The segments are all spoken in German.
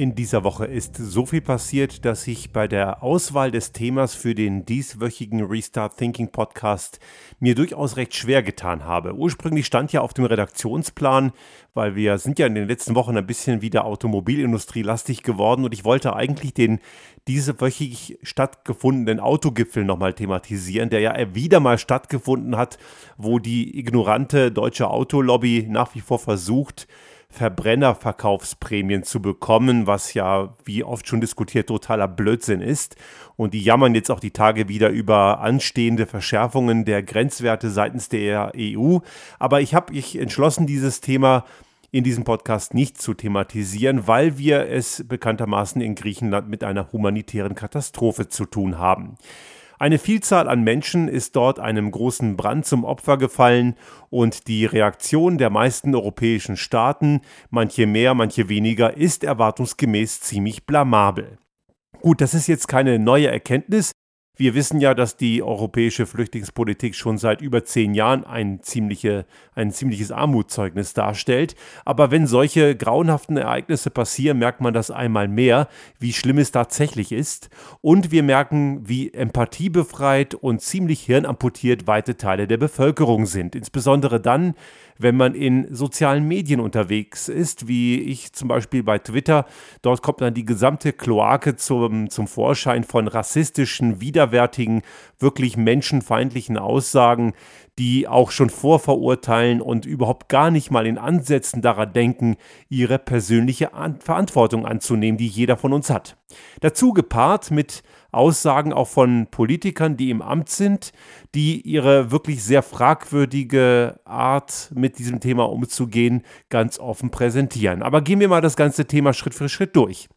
In dieser Woche ist so viel passiert, dass ich bei der Auswahl des Themas für den dieswöchigen Restart Thinking Podcast mir durchaus recht schwer getan habe. Ursprünglich stand ja auf dem Redaktionsplan, weil wir sind ja in den letzten Wochen ein bisschen wieder Automobilindustrie lastig geworden und ich wollte eigentlich den diesewöchig stattgefundenen Autogipfel nochmal thematisieren, der ja wieder mal stattgefunden hat, wo die ignorante deutsche Autolobby nach wie vor versucht, Verbrennerverkaufsprämien zu bekommen, was ja, wie oft schon diskutiert, totaler Blödsinn ist. Und die jammern jetzt auch die Tage wieder über anstehende Verschärfungen der Grenzwerte seitens der EU. Aber ich habe mich entschlossen, dieses Thema in diesem Podcast nicht zu thematisieren, weil wir es bekanntermaßen in Griechenland mit einer humanitären Katastrophe zu tun haben. Eine Vielzahl an Menschen ist dort einem großen Brand zum Opfer gefallen und die Reaktion der meisten europäischen Staaten, manche mehr, manche weniger, ist erwartungsgemäß ziemlich blamabel. Gut, das ist jetzt keine neue Erkenntnis, wir wissen ja, dass die europäische Flüchtlingspolitik schon seit über zehn Jahren ein, ziemliche, ein ziemliches Armutszeugnis darstellt. Aber wenn solche grauenhaften Ereignisse passieren, merkt man das einmal mehr, wie schlimm es tatsächlich ist. Und wir merken, wie empathiebefreit und ziemlich hirnamputiert weite Teile der Bevölkerung sind. Insbesondere dann, wenn man in sozialen Medien unterwegs ist, wie ich zum Beispiel bei Twitter. Dort kommt dann die gesamte Kloake zum, zum Vorschein von rassistischen, widerwärtigen, wirklich menschenfeindlichen Aussagen, die auch schon vorverurteilen und überhaupt gar nicht mal in Ansätzen daran denken, ihre persönliche An Verantwortung anzunehmen, die jeder von uns hat. Dazu gepaart mit Aussagen auch von Politikern, die im Amt sind, die ihre wirklich sehr fragwürdige Art, mit diesem Thema umzugehen, ganz offen präsentieren. Aber gehen wir mal das ganze Thema Schritt für Schritt durch.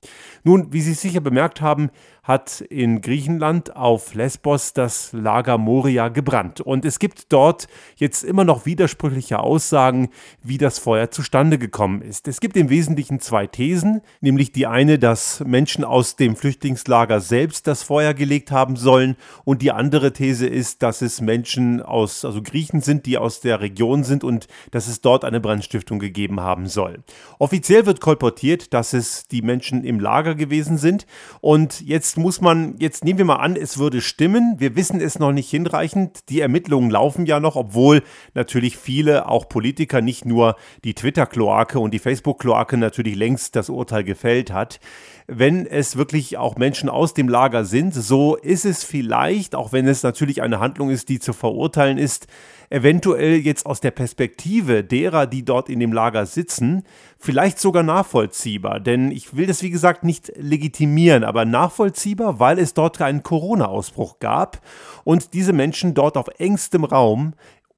Nun, wie Sie sicher bemerkt haben, hat in Griechenland auf Lesbos das Lager Moria gebrannt. Und es gibt dort jetzt immer noch widersprüchliche Aussagen, wie das Feuer zustande gekommen ist. Es gibt im Wesentlichen zwei Thesen, nämlich die eine, dass Menschen aus dem Flüchtlingslager selbst das Feuer gelegt haben sollen und die andere These ist, dass es Menschen aus, also Griechen sind, die aus der Region sind und dass es dort eine Brandstiftung gegeben haben soll. Offiziell wird kolportiert, dass es die Menschen im Lager gewesen sind und jetzt Jetzt muss man, jetzt nehmen wir mal an, es würde stimmen. Wir wissen es noch nicht hinreichend. Die Ermittlungen laufen ja noch, obwohl natürlich viele, auch Politiker, nicht nur die Twitter-Kloake und die Facebook-Kloake natürlich längst das Urteil gefällt hat wenn es wirklich auch Menschen aus dem Lager sind. So ist es vielleicht, auch wenn es natürlich eine Handlung ist, die zu verurteilen ist, eventuell jetzt aus der Perspektive derer, die dort in dem Lager sitzen, vielleicht sogar nachvollziehbar. Denn ich will das, wie gesagt, nicht legitimieren, aber nachvollziehbar, weil es dort einen Corona-Ausbruch gab und diese Menschen dort auf engstem Raum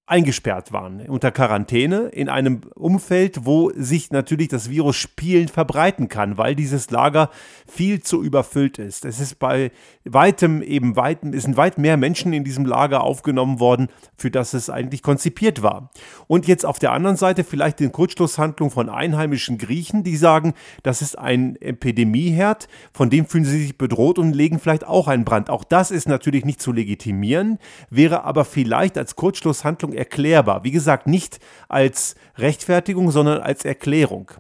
eingesperrt waren, unter Quarantäne, in einem Umfeld, wo sich natürlich das Virus spielend verbreiten kann, weil dieses Lager viel zu überfüllt ist. Es ist bei weitem eben weitem, es sind weit mehr Menschen in diesem Lager aufgenommen worden, für das es eigentlich konzipiert war. Und jetzt auf der anderen Seite vielleicht den Kurzschlusshandlung von einheimischen Griechen, die sagen, das ist ein Epidemieherd, von dem fühlen sie sich bedroht und legen vielleicht auch einen Brand. Auch das ist natürlich nicht zu legitimieren, wäre aber vielleicht als Kurzschlusshandlung erklärbar. Wie gesagt, nicht als Rechtfertigung, sondern als Erklärung.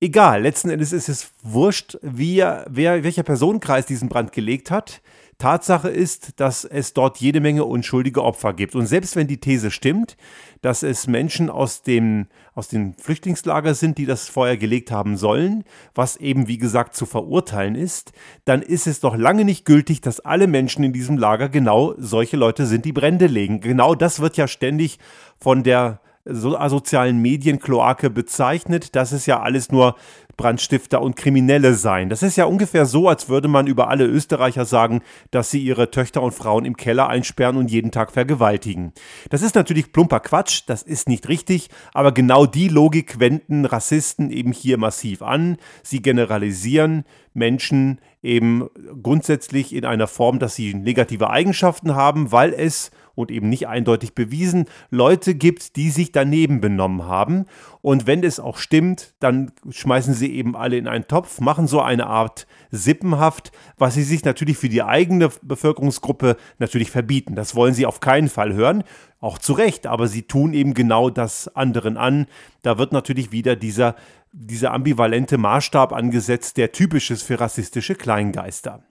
Egal, letzten Endes ist es wurscht, wie, wer, welcher Personenkreis diesen Brand gelegt hat. Tatsache ist, dass es dort jede Menge unschuldige Opfer gibt. Und selbst wenn die These stimmt, dass es Menschen aus dem, aus dem Flüchtlingslager sind, die das Feuer gelegt haben sollen, was eben wie gesagt zu verurteilen ist, dann ist es doch lange nicht gültig, dass alle Menschen in diesem Lager genau solche Leute sind, die Brände legen. Genau das wird ja ständig von der so asozialen Medienkloake bezeichnet. Das ist ja alles nur Brandstifter und Kriminelle seien. Das ist ja ungefähr so, als würde man über alle Österreicher sagen, dass sie ihre Töchter und Frauen im Keller einsperren und jeden Tag vergewaltigen. Das ist natürlich plumper Quatsch, das ist nicht richtig, aber genau die Logik wenden Rassisten eben hier massiv an. Sie generalisieren Menschen eben grundsätzlich in einer Form, dass sie negative Eigenschaften haben, weil es und eben nicht eindeutig bewiesen, Leute gibt, die sich daneben benommen haben. Und wenn es auch stimmt, dann schmeißen sie sie eben alle in einen Topf, machen so eine Art Sippenhaft, was sie sich natürlich für die eigene Bevölkerungsgruppe natürlich verbieten. Das wollen sie auf keinen Fall hören, auch zu Recht, aber sie tun eben genau das anderen an. Da wird natürlich wieder dieser dieser ambivalente Maßstab angesetzt, der typisch ist für rassistische Kleingeister.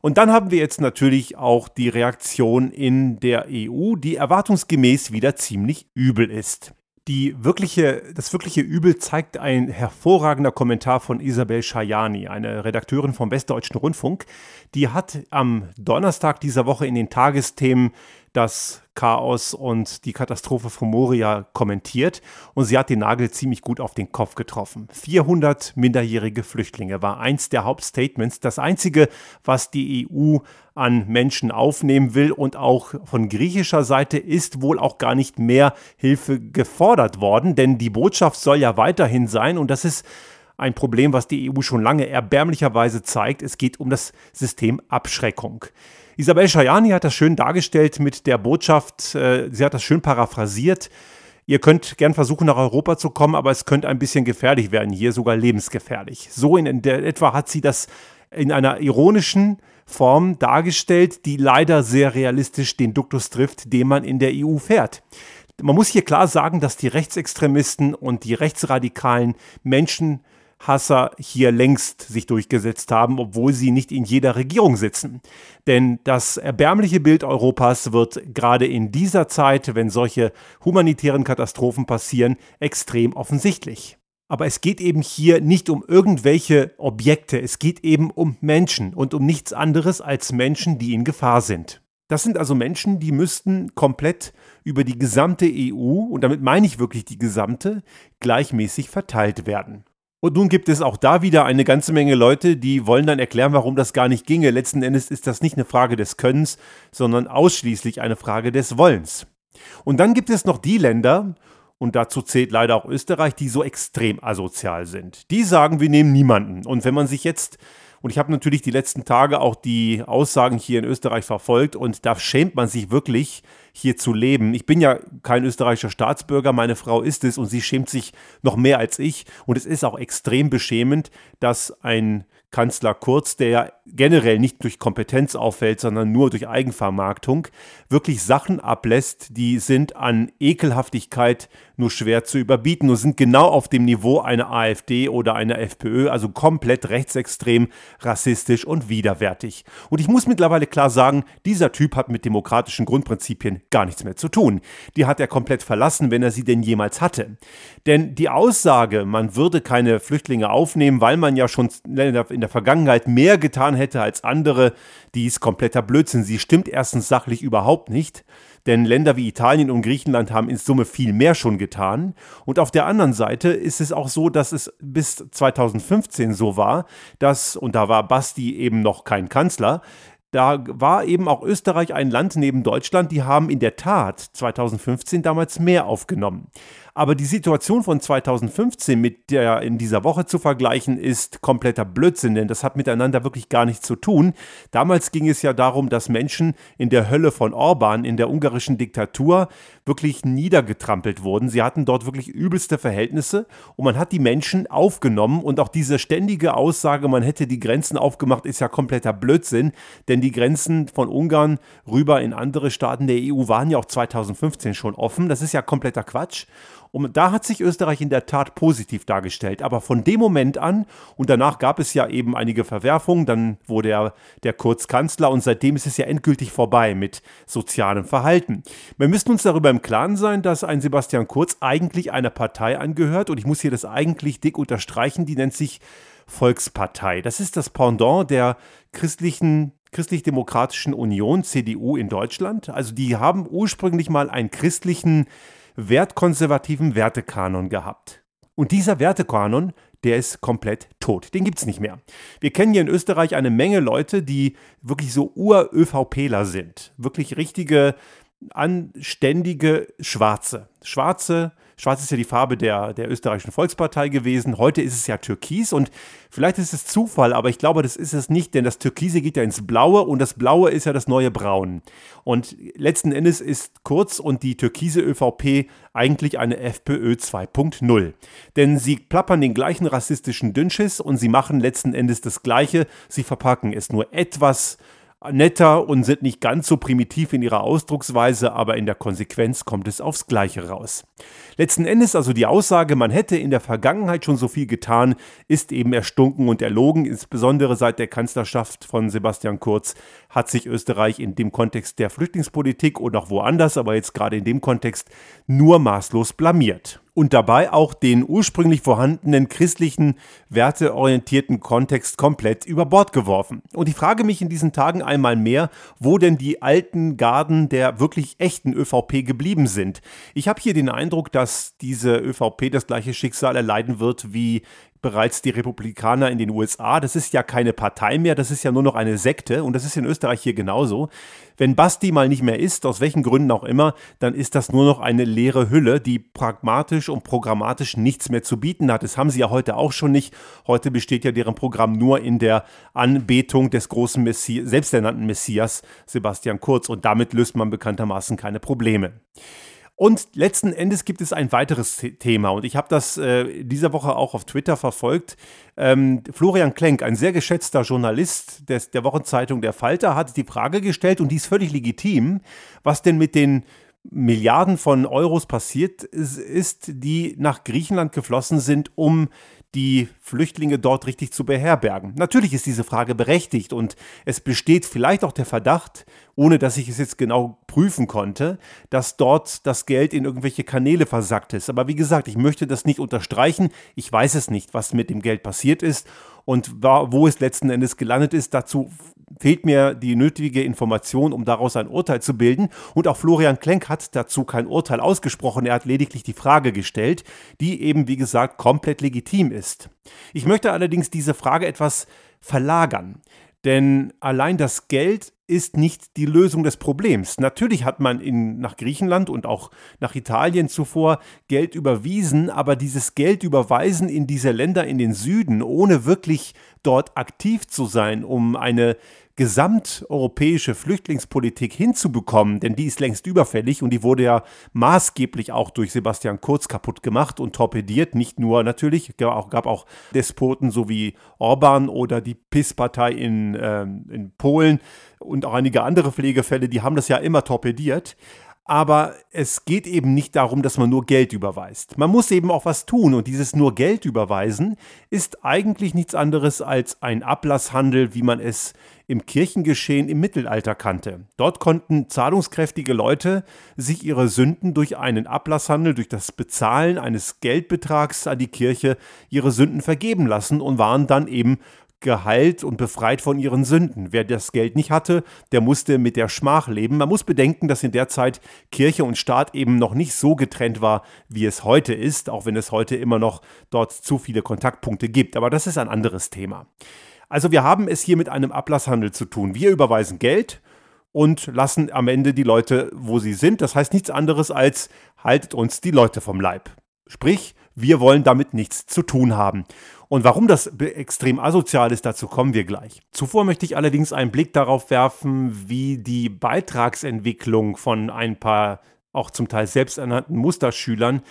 Und dann haben wir jetzt natürlich auch die Reaktion in der EU, die erwartungsgemäß wieder ziemlich übel ist. Die wirkliche, das wirkliche Übel zeigt ein hervorragender Kommentar von Isabel Schajani, eine Redakteurin vom Westdeutschen Rundfunk. Die hat am Donnerstag dieser Woche in den Tagesthemen das Chaos und die Katastrophe von Moria kommentiert und sie hat den Nagel ziemlich gut auf den Kopf getroffen. 400 minderjährige Flüchtlinge war eins der Hauptstatements, das einzige, was die EU an Menschen aufnehmen will und auch von griechischer Seite ist wohl auch gar nicht mehr Hilfe gefordert worden, denn die Botschaft soll ja weiterhin sein und das ist ein Problem, was die EU schon lange erbärmlicherweise zeigt. Es geht um das System Abschreckung. Isabel Schajani hat das schön dargestellt mit der Botschaft, äh, sie hat das schön paraphrasiert. Ihr könnt gern versuchen, nach Europa zu kommen, aber es könnte ein bisschen gefährlich werden, hier sogar lebensgefährlich. So in der etwa hat sie das in einer ironischen Form dargestellt, die leider sehr realistisch den Duktus trifft, den man in der EU fährt. Man muss hier klar sagen, dass die Rechtsextremisten und die rechtsradikalen Menschen Hasser hier längst sich durchgesetzt haben, obwohl sie nicht in jeder Regierung sitzen. Denn das erbärmliche Bild Europas wird gerade in dieser Zeit, wenn solche humanitären Katastrophen passieren, extrem offensichtlich. Aber es geht eben hier nicht um irgendwelche Objekte, es geht eben um Menschen und um nichts anderes als Menschen, die in Gefahr sind. Das sind also Menschen, die müssten komplett über die gesamte EU, und damit meine ich wirklich die gesamte, gleichmäßig verteilt werden. Und nun gibt es auch da wieder eine ganze Menge Leute, die wollen dann erklären, warum das gar nicht ginge. Letzten Endes ist das nicht eine Frage des Könnens, sondern ausschließlich eine Frage des Wollens. Und dann gibt es noch die Länder, und dazu zählt leider auch Österreich, die so extrem asozial sind. Die sagen, wir nehmen niemanden. Und wenn man sich jetzt und ich habe natürlich die letzten Tage auch die Aussagen hier in Österreich verfolgt und da schämt man sich wirklich, hier zu leben. Ich bin ja kein österreichischer Staatsbürger, meine Frau ist es und sie schämt sich noch mehr als ich. Und es ist auch extrem beschämend, dass ein Kanzler Kurz, der ja generell nicht durch Kompetenz auffällt, sondern nur durch Eigenvermarktung, wirklich Sachen ablässt, die sind an Ekelhaftigkeit nur schwer zu überbieten und sind genau auf dem Niveau einer AfD oder einer FPÖ, also komplett rechtsextrem, rassistisch und widerwärtig. Und ich muss mittlerweile klar sagen, dieser Typ hat mit demokratischen Grundprinzipien gar nichts mehr zu tun. Die hat er komplett verlassen, wenn er sie denn jemals hatte. Denn die Aussage, man würde keine Flüchtlinge aufnehmen, weil man ja schon in der Vergangenheit mehr getan hätte als andere, die ist kompletter Blödsinn. Sie stimmt erstens sachlich überhaupt nicht denn Länder wie Italien und Griechenland haben in Summe viel mehr schon getan. Und auf der anderen Seite ist es auch so, dass es bis 2015 so war, dass, und da war Basti eben noch kein Kanzler, da war eben auch Österreich ein Land neben Deutschland, die haben in der Tat 2015 damals mehr aufgenommen. Aber die Situation von 2015 mit der in dieser Woche zu vergleichen, ist kompletter Blödsinn, denn das hat miteinander wirklich gar nichts zu tun. Damals ging es ja darum, dass Menschen in der Hölle von Orban, in der ungarischen Diktatur, wirklich niedergetrampelt wurden. Sie hatten dort wirklich übelste Verhältnisse und man hat die Menschen aufgenommen und auch diese ständige Aussage, man hätte die Grenzen aufgemacht, ist ja kompletter Blödsinn, denn die Grenzen von Ungarn rüber in andere Staaten der EU waren ja auch 2015 schon offen. Das ist ja kompletter Quatsch. Und da hat sich Österreich in der Tat positiv dargestellt. Aber von dem Moment an, und danach gab es ja eben einige Verwerfungen, dann wurde er der Kurz Kanzler und seitdem ist es ja endgültig vorbei mit sozialem Verhalten. Wir müssen uns darüber im Klaren sein, dass ein Sebastian Kurz eigentlich einer Partei angehört und ich muss hier das eigentlich dick unterstreichen, die nennt sich Volkspartei. Das ist das Pendant der christlichen christlich-demokratischen Union, CDU in Deutschland. Also die haben ursprünglich mal einen christlichen wertkonservativen Wertekanon gehabt. Und dieser Wertekanon, der ist komplett tot. Den gibt es nicht mehr. Wir kennen hier in Österreich eine Menge Leute, die wirklich so Ur-ÖVPler sind. Wirklich richtige, anständige Schwarze. Schwarze, Schwarz ist ja die Farbe der, der österreichischen Volkspartei gewesen. Heute ist es ja Türkis und vielleicht ist es Zufall, aber ich glaube, das ist es nicht, denn das Türkise geht ja ins Blaue und das Blaue ist ja das neue Braun. Und letzten Endes ist Kurz und die türkise ÖVP eigentlich eine FPÖ 2.0. Denn sie plappern den gleichen rassistischen Dünnschiss und sie machen letzten Endes das Gleiche. Sie verpacken es nur etwas netter und sind nicht ganz so primitiv in ihrer Ausdrucksweise, aber in der Konsequenz kommt es aufs Gleiche raus. Letzten Endes also die Aussage, man hätte in der Vergangenheit schon so viel getan, ist eben erstunken und erlogen. Insbesondere seit der Kanzlerschaft von Sebastian Kurz hat sich Österreich in dem Kontext der Flüchtlingspolitik und auch woanders, aber jetzt gerade in dem Kontext, nur maßlos blamiert und dabei auch den ursprünglich vorhandenen christlichen, werteorientierten Kontext komplett über Bord geworfen. Und ich frage mich in diesen Tagen einmal mehr, wo denn die alten Garden der wirklich echten ÖVP geblieben sind. Ich habe hier den Eindruck, dass diese ÖVP das gleiche Schicksal erleiden wird wie bereits die Republikaner in den USA. Das ist ja keine Partei mehr, das ist ja nur noch eine Sekte und das ist in Österreich hier genauso. Wenn Basti mal nicht mehr ist, aus welchen Gründen auch immer, dann ist das nur noch eine leere Hülle, die pragmatisch und programmatisch nichts mehr zu bieten hat. Das haben sie ja heute auch schon nicht. Heute besteht ja deren Programm nur in der Anbetung des großen Messi selbsternannten Messias Sebastian Kurz und damit löst man bekanntermaßen keine Probleme. Und letzten Endes gibt es ein weiteres Thema und ich habe das äh, dieser Woche auch auf Twitter verfolgt. Ähm, Florian Klenk, ein sehr geschätzter Journalist des, der Wochenzeitung Der Falter, hat die Frage gestellt und die ist völlig legitim, was denn mit den Milliarden von Euros passiert ist, die nach Griechenland geflossen sind, um die Flüchtlinge dort richtig zu beherbergen? Natürlich ist diese Frage berechtigt und es besteht vielleicht auch der Verdacht, ohne dass ich es jetzt genau prüfen konnte, dass dort das Geld in irgendwelche Kanäle versackt ist. Aber wie gesagt, ich möchte das nicht unterstreichen. Ich weiß es nicht, was mit dem Geld passiert ist und wo es letzten Endes gelandet ist. Dazu fehlt mir die nötige Information, um daraus ein Urteil zu bilden. Und auch Florian Klenk hat dazu kein Urteil ausgesprochen. Er hat lediglich die Frage gestellt, die eben, wie gesagt, komplett legitim ist. Ich möchte allerdings diese Frage etwas verlagern. Denn allein das Geld ist nicht die Lösung des Problems. Natürlich hat man in, nach Griechenland und auch nach Italien zuvor Geld überwiesen, aber dieses Geld überweisen in diese Länder in den Süden, ohne wirklich dort aktiv zu sein, um eine gesamteuropäische Flüchtlingspolitik hinzubekommen, denn die ist längst überfällig und die wurde ja maßgeblich auch durch Sebastian Kurz kaputt gemacht und torpediert. Nicht nur natürlich, gab auch, gab auch Despoten so wie Orban oder die PIS-Partei in, ähm, in Polen und auch einige andere Pflegefälle, die haben das ja immer torpediert. Aber es geht eben nicht darum, dass man nur Geld überweist. Man muss eben auch was tun und dieses nur Geld überweisen ist eigentlich nichts anderes als ein Ablasshandel, wie man es im Kirchengeschehen im Mittelalter kannte. Dort konnten zahlungskräftige Leute sich ihre Sünden durch einen Ablasshandel, durch das Bezahlen eines Geldbetrags an die Kirche ihre Sünden vergeben lassen und waren dann eben geheilt und befreit von ihren Sünden. Wer das Geld nicht hatte, der musste mit der Schmach leben. Man muss bedenken, dass in der Zeit Kirche und Staat eben noch nicht so getrennt war, wie es heute ist, auch wenn es heute immer noch dort zu viele Kontaktpunkte gibt. Aber das ist ein anderes Thema. Also wir haben es hier mit einem Ablasshandel zu tun. Wir überweisen Geld und lassen am Ende die Leute, wo sie sind. Das heißt nichts anderes als haltet uns die Leute vom Leib. Sprich, wir wollen damit nichts zu tun haben. Und warum das extrem asozial ist, dazu kommen wir gleich. Zuvor möchte ich allerdings einen Blick darauf werfen, wie die Beitragsentwicklung von ein paar auch zum Teil selbsternannten Musterschülern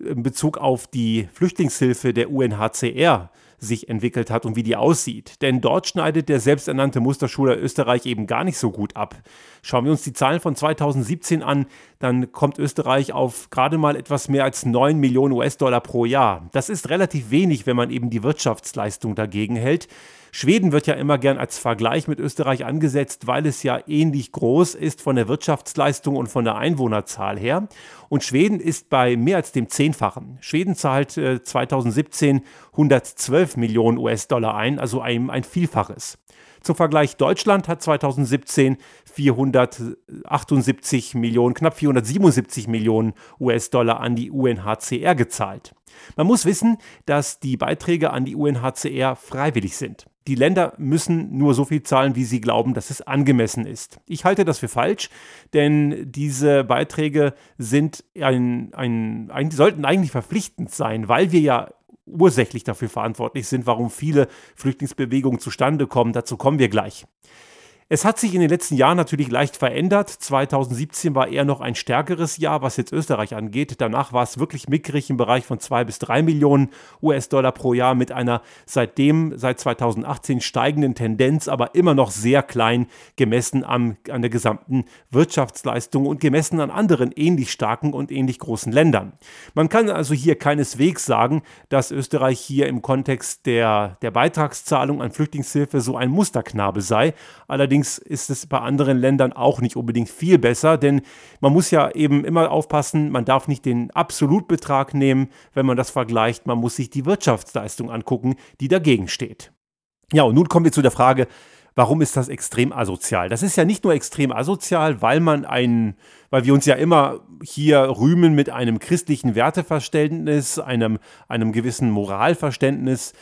in Bezug auf die Flüchtlingshilfe der UNHCR sich entwickelt hat und wie die aussieht. Denn dort schneidet der selbsternannte Musterschüler Österreich eben gar nicht so gut ab. Schauen wir uns die Zahlen von 2017 an, dann kommt Österreich auf gerade mal etwas mehr als 9 Millionen US-Dollar pro Jahr. Das ist relativ wenig, wenn man eben die Wirtschaftsleistung dagegen hält. Schweden wird ja immer gern als Vergleich mit Österreich angesetzt, weil es ja ähnlich groß ist von der Wirtschaftsleistung und von der Einwohnerzahl her. Und Schweden ist bei mehr als dem Zehnfachen. Schweden zahlt äh, 2017 112 Millionen US-Dollar ein, also ein, ein Vielfaches. Zum Vergleich, Deutschland hat 2017 478 Millionen, knapp 477 Millionen US-Dollar an die UNHCR gezahlt. Man muss wissen, dass die Beiträge an die UNHCR freiwillig sind. Die Länder müssen nur so viel zahlen, wie sie glauben, dass es angemessen ist. Ich halte das für falsch, denn diese Beiträge sind ein, ein, ein, sollten eigentlich verpflichtend sein, weil wir ja ursächlich dafür verantwortlich sind, warum viele Flüchtlingsbewegungen zustande kommen. Dazu kommen wir gleich. Es hat sich in den letzten Jahren natürlich leicht verändert. 2017 war eher noch ein stärkeres Jahr, was jetzt Österreich angeht. Danach war es wirklich mickrig im Bereich von zwei bis drei Millionen US-Dollar pro Jahr mit einer seitdem, seit 2018 steigenden Tendenz, aber immer noch sehr klein gemessen am, an der gesamten Wirtschaftsleistung und gemessen an anderen ähnlich starken und ähnlich großen Ländern. Man kann also hier keineswegs sagen, dass Österreich hier im Kontext der, der Beitragszahlung an Flüchtlingshilfe so ein Musterknabe sei. Allerdings Allerdings ist es bei anderen Ländern auch nicht unbedingt viel besser, denn man muss ja eben immer aufpassen, man darf nicht den Absolutbetrag nehmen, wenn man das vergleicht, man muss sich die Wirtschaftsleistung angucken, die dagegen steht. Ja, und nun kommen wir zu der Frage, warum ist das extrem asozial? Das ist ja nicht nur extrem asozial, weil man ein, weil wir uns ja immer hier rühmen mit einem christlichen Werteverständnis, einem, einem gewissen Moralverständnis,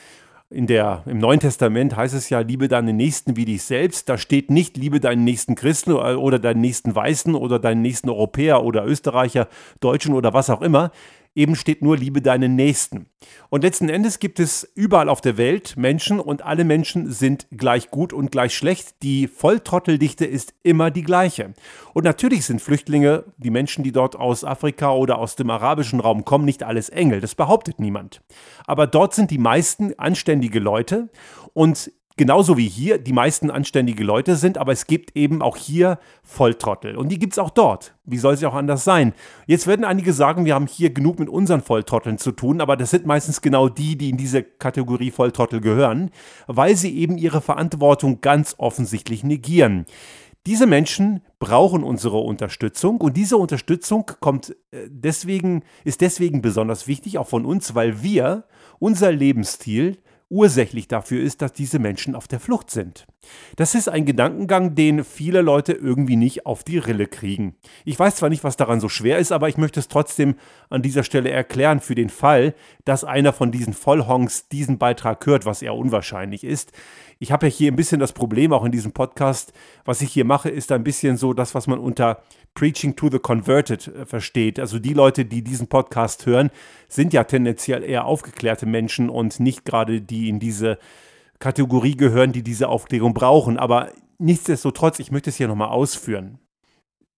in der, Im Neuen Testament heißt es ja, liebe deinen Nächsten wie dich selbst. Da steht nicht, liebe deinen nächsten Christen oder deinen nächsten Weißen oder deinen nächsten Europäer oder Österreicher, Deutschen oder was auch immer eben steht nur Liebe deinen Nächsten. Und letzten Endes gibt es überall auf der Welt Menschen und alle Menschen sind gleich gut und gleich schlecht. Die Volltrotteldichte ist immer die gleiche. Und natürlich sind Flüchtlinge, die Menschen, die dort aus Afrika oder aus dem arabischen Raum kommen, nicht alles Engel. Das behauptet niemand. Aber dort sind die meisten anständige Leute und genauso wie hier die meisten anständige Leute sind, aber es gibt eben auch hier Volltrottel. Und die gibt es auch dort. Wie soll es auch anders sein? Jetzt werden einige sagen, wir haben hier genug mit unseren Volltrotteln zu tun, aber das sind meistens genau die, die in diese Kategorie Volltrottel gehören, weil sie eben ihre Verantwortung ganz offensichtlich negieren. Diese Menschen brauchen unsere Unterstützung und diese Unterstützung kommt äh, deswegen, ist deswegen besonders wichtig, auch von uns, weil wir unser Lebensstil ursächlich dafür ist, dass diese Menschen auf der Flucht sind. Das ist ein Gedankengang, den viele Leute irgendwie nicht auf die Rille kriegen. Ich weiß zwar nicht, was daran so schwer ist, aber ich möchte es trotzdem an dieser Stelle erklären für den Fall, dass einer von diesen Vollhongs diesen Beitrag hört, was eher unwahrscheinlich ist. Ich habe ja hier ein bisschen das Problem, auch in diesem Podcast, was ich hier mache, ist ein bisschen so das, was man unter Preaching to the Converted äh, versteht. Also die Leute, die diesen Podcast hören, sind ja tendenziell eher aufgeklärte Menschen und nicht gerade die in diese Kategorie gehören, die diese Aufklärung brauchen. Aber nichtsdestotrotz, ich möchte es hier nochmal ausführen.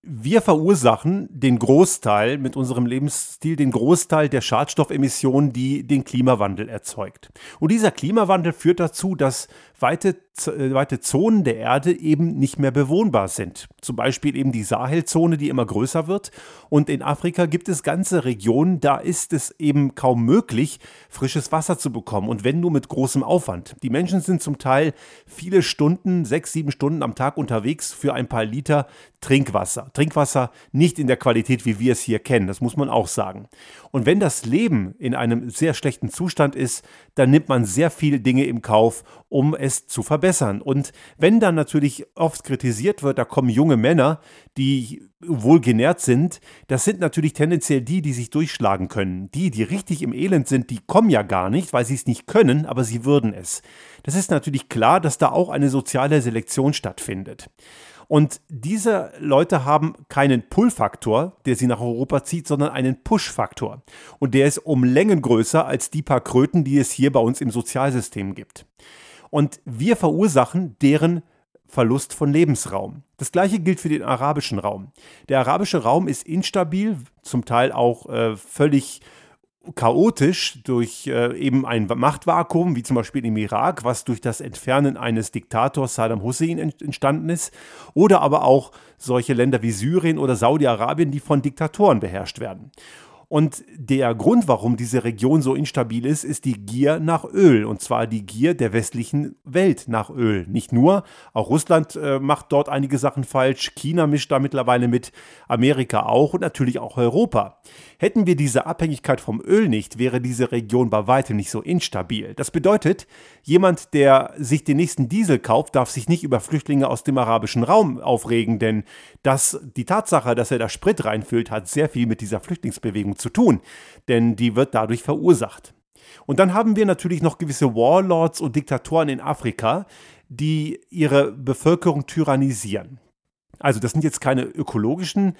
Wir verursachen den Großteil mit unserem Lebensstil, den Großteil der Schadstoffemissionen, die den Klimawandel erzeugt. Und dieser Klimawandel führt dazu, dass weite, weite Zonen der Erde eben nicht mehr bewohnbar sind. Zum Beispiel eben die Sahelzone, die immer größer wird. Und in Afrika gibt es ganze Regionen, da ist es eben kaum möglich, frisches Wasser zu bekommen. Und wenn nur mit großem Aufwand. Die Menschen sind zum Teil viele Stunden, sechs, sieben Stunden am Tag unterwegs für ein paar Liter Trinkwasser. Trinkwasser nicht in der Qualität, wie wir es hier kennen, das muss man auch sagen. Und wenn das Leben in einem sehr schlechten Zustand ist, dann nimmt man sehr viele Dinge im Kauf, um es zu verbessern. Und wenn dann natürlich oft kritisiert wird, da kommen junge Männer, die wohl genährt sind, das sind natürlich tendenziell die, die sich durchschlagen können. Die, die richtig im Elend sind, die kommen ja gar nicht, weil sie es nicht können, aber sie würden es. Das ist natürlich klar, dass da auch eine soziale Selektion stattfindet. Und diese Leute haben keinen Pull-Faktor, der sie nach Europa zieht, sondern einen Push-Faktor. Und der ist um Längen größer als die paar Kröten, die es hier bei uns im Sozialsystem gibt. Und wir verursachen deren Verlust von Lebensraum. Das gleiche gilt für den arabischen Raum. Der arabische Raum ist instabil, zum Teil auch äh, völlig chaotisch durch äh, eben ein Machtvakuum, wie zum Beispiel im Irak, was durch das Entfernen eines Diktators Saddam Hussein entstanden ist, oder aber auch solche Länder wie Syrien oder Saudi-Arabien, die von Diktatoren beherrscht werden. Und der Grund, warum diese Region so instabil ist, ist die Gier nach Öl. Und zwar die Gier der westlichen Welt nach Öl. Nicht nur, auch Russland äh, macht dort einige Sachen falsch. China mischt da mittlerweile mit, Amerika auch und natürlich auch Europa. Hätten wir diese Abhängigkeit vom Öl nicht, wäre diese Region bei weitem nicht so instabil. Das bedeutet, jemand, der sich den nächsten Diesel kauft, darf sich nicht über Flüchtlinge aus dem arabischen Raum aufregen, denn das, die Tatsache, dass er da Sprit reinfüllt, hat sehr viel mit dieser Flüchtlingsbewegung zu tun, denn die wird dadurch verursacht. Und dann haben wir natürlich noch gewisse Warlords und Diktatoren in Afrika, die ihre Bevölkerung tyrannisieren. Also das sind jetzt keine ökologischen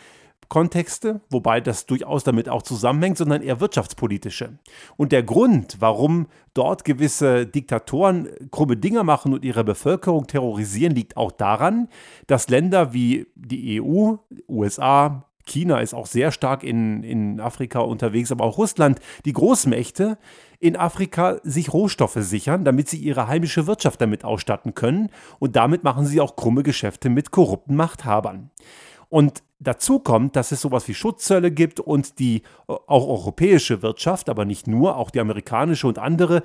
Kontexte, wobei das durchaus damit auch zusammenhängt, sondern eher wirtschaftspolitische. Und der Grund, warum dort gewisse Diktatoren krumme Dinger machen und ihre Bevölkerung terrorisieren, liegt auch daran, dass Länder wie die EU, USA, China ist auch sehr stark in, in Afrika unterwegs, aber auch Russland, die Großmächte in Afrika sich Rohstoffe sichern, damit sie ihre heimische Wirtschaft damit ausstatten können. Und damit machen sie auch krumme Geschäfte mit korrupten Machthabern. Und dazu kommt, dass es sowas wie Schutzzölle gibt und die äh, auch europäische Wirtschaft, aber nicht nur, auch die amerikanische und andere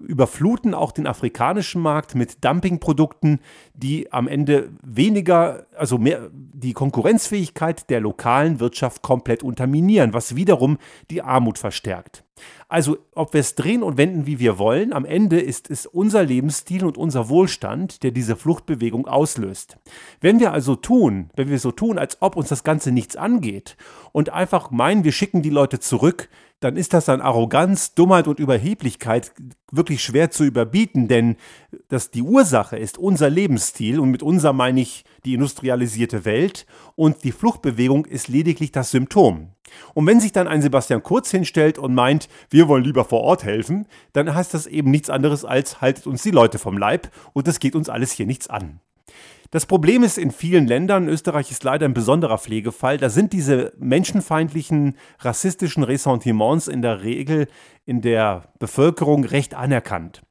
überfluten auch den afrikanischen Markt mit Dumpingprodukten, die am Ende weniger, also mehr die Konkurrenzfähigkeit der lokalen Wirtschaft komplett unterminieren, was wiederum die Armut verstärkt. Also, ob wir es drehen und wenden, wie wir wollen, am Ende ist es unser Lebensstil und unser Wohlstand, der diese Fluchtbewegung auslöst. Wenn wir also tun, wenn wir so tun, als ob uns das Ganze nichts angeht und einfach meinen, wir schicken die Leute zurück, dann ist das an Arroganz, Dummheit und Überheblichkeit wirklich schwer zu überbieten, denn dass die Ursache ist unser Lebensstil und mit unser meine ich die industrialisierte Welt und die Fluchtbewegung ist lediglich das Symptom. Und wenn sich dann ein Sebastian Kurz hinstellt und meint, wir wollen lieber vor Ort helfen, dann heißt das eben nichts anderes als haltet uns die Leute vom Leib und das geht uns alles hier nichts an. Das Problem ist in vielen Ländern, Österreich ist leider ein besonderer Pflegefall, da sind diese menschenfeindlichen, rassistischen Ressentiments in der Regel in der Bevölkerung recht anerkannt.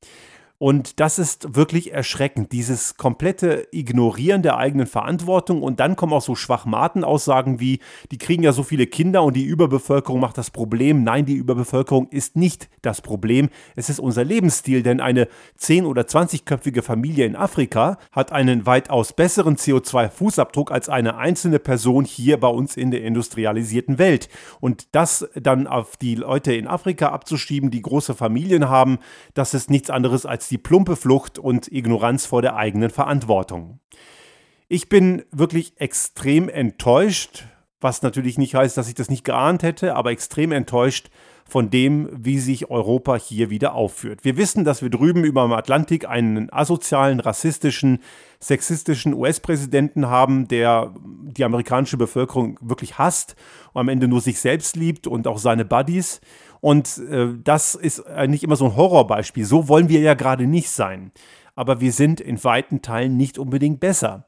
Und das ist wirklich erschreckend, dieses komplette Ignorieren der eigenen Verantwortung. Und dann kommen auch so Schwachmaten-Aussagen wie, die kriegen ja so viele Kinder und die Überbevölkerung macht das Problem. Nein, die Überbevölkerung ist nicht das Problem. Es ist unser Lebensstil, denn eine 10- oder 20-köpfige Familie in Afrika hat einen weitaus besseren CO2-Fußabdruck als eine einzelne Person hier bei uns in der industrialisierten Welt. Und das dann auf die Leute in Afrika abzuschieben, die große Familien haben, das ist nichts anderes als die plumpe Flucht und Ignoranz vor der eigenen Verantwortung. Ich bin wirklich extrem enttäuscht, was natürlich nicht heißt, dass ich das nicht geahnt hätte, aber extrem enttäuscht von dem, wie sich Europa hier wieder aufführt. Wir wissen, dass wir drüben über dem Atlantik einen asozialen, rassistischen, sexistischen US-Präsidenten haben, der die amerikanische Bevölkerung wirklich hasst und am Ende nur sich selbst liebt und auch seine Buddies. Und äh, das ist nicht immer so ein Horrorbeispiel. So wollen wir ja gerade nicht sein. Aber wir sind in weiten Teilen nicht unbedingt besser.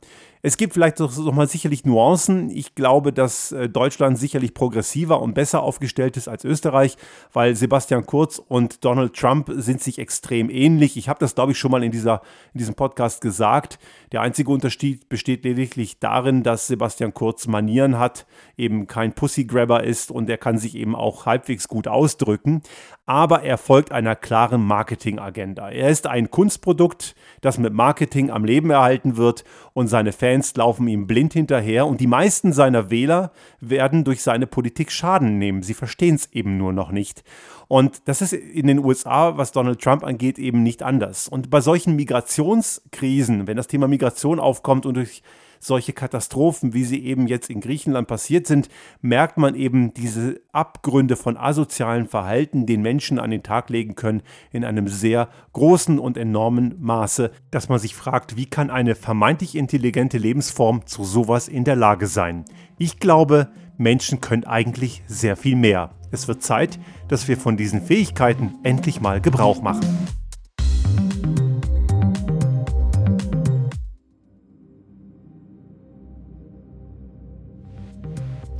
Es gibt vielleicht noch, noch sicherlich Nuancen. Ich glaube, dass äh, Deutschland sicherlich progressiver und besser aufgestellt ist als Österreich, weil Sebastian Kurz und Donald Trump sind sich extrem ähnlich. Ich habe das, glaube ich, schon mal in, dieser, in diesem Podcast gesagt. Der einzige Unterschied besteht lediglich darin, dass Sebastian Kurz Manieren hat, eben kein Pussygrabber ist und er kann sich eben auch halbwegs gut ausdrücken. Aber er folgt einer klaren Marketingagenda. Er ist ein Kunstprodukt, das mit Marketing am Leben erhalten wird und seine Fans laufen ihm blind hinterher und die meisten seiner Wähler werden durch seine Politik Schaden nehmen. Sie verstehen es eben nur noch nicht. Und das ist in den USA, was Donald Trump angeht, eben nicht anders. Und bei solchen Migrationskrisen, wenn das Thema Migration aufkommt und durch solche Katastrophen, wie sie eben jetzt in Griechenland passiert sind, merkt man eben diese Abgründe von asozialen Verhalten, den Menschen an den Tag legen können, in einem sehr großen und enormen Maße, dass man sich fragt, wie kann eine vermeintlich intelligente Lebensform zu sowas in der Lage sein? Ich glaube, Menschen können eigentlich sehr viel mehr. Es wird Zeit, dass wir von diesen Fähigkeiten endlich mal Gebrauch machen.